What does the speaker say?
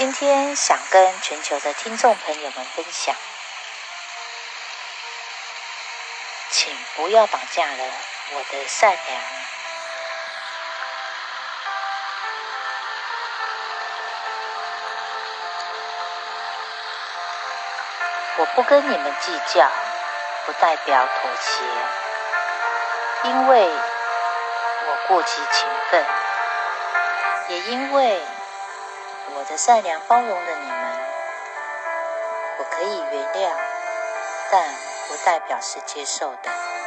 今天想跟全球的听众朋友们分享，请不要绑架了我的善良。我不跟你们计较，不代表妥协，因为我过极勤奋，也因为。我的善良包容了你们，我可以原谅，但不代表是接受的。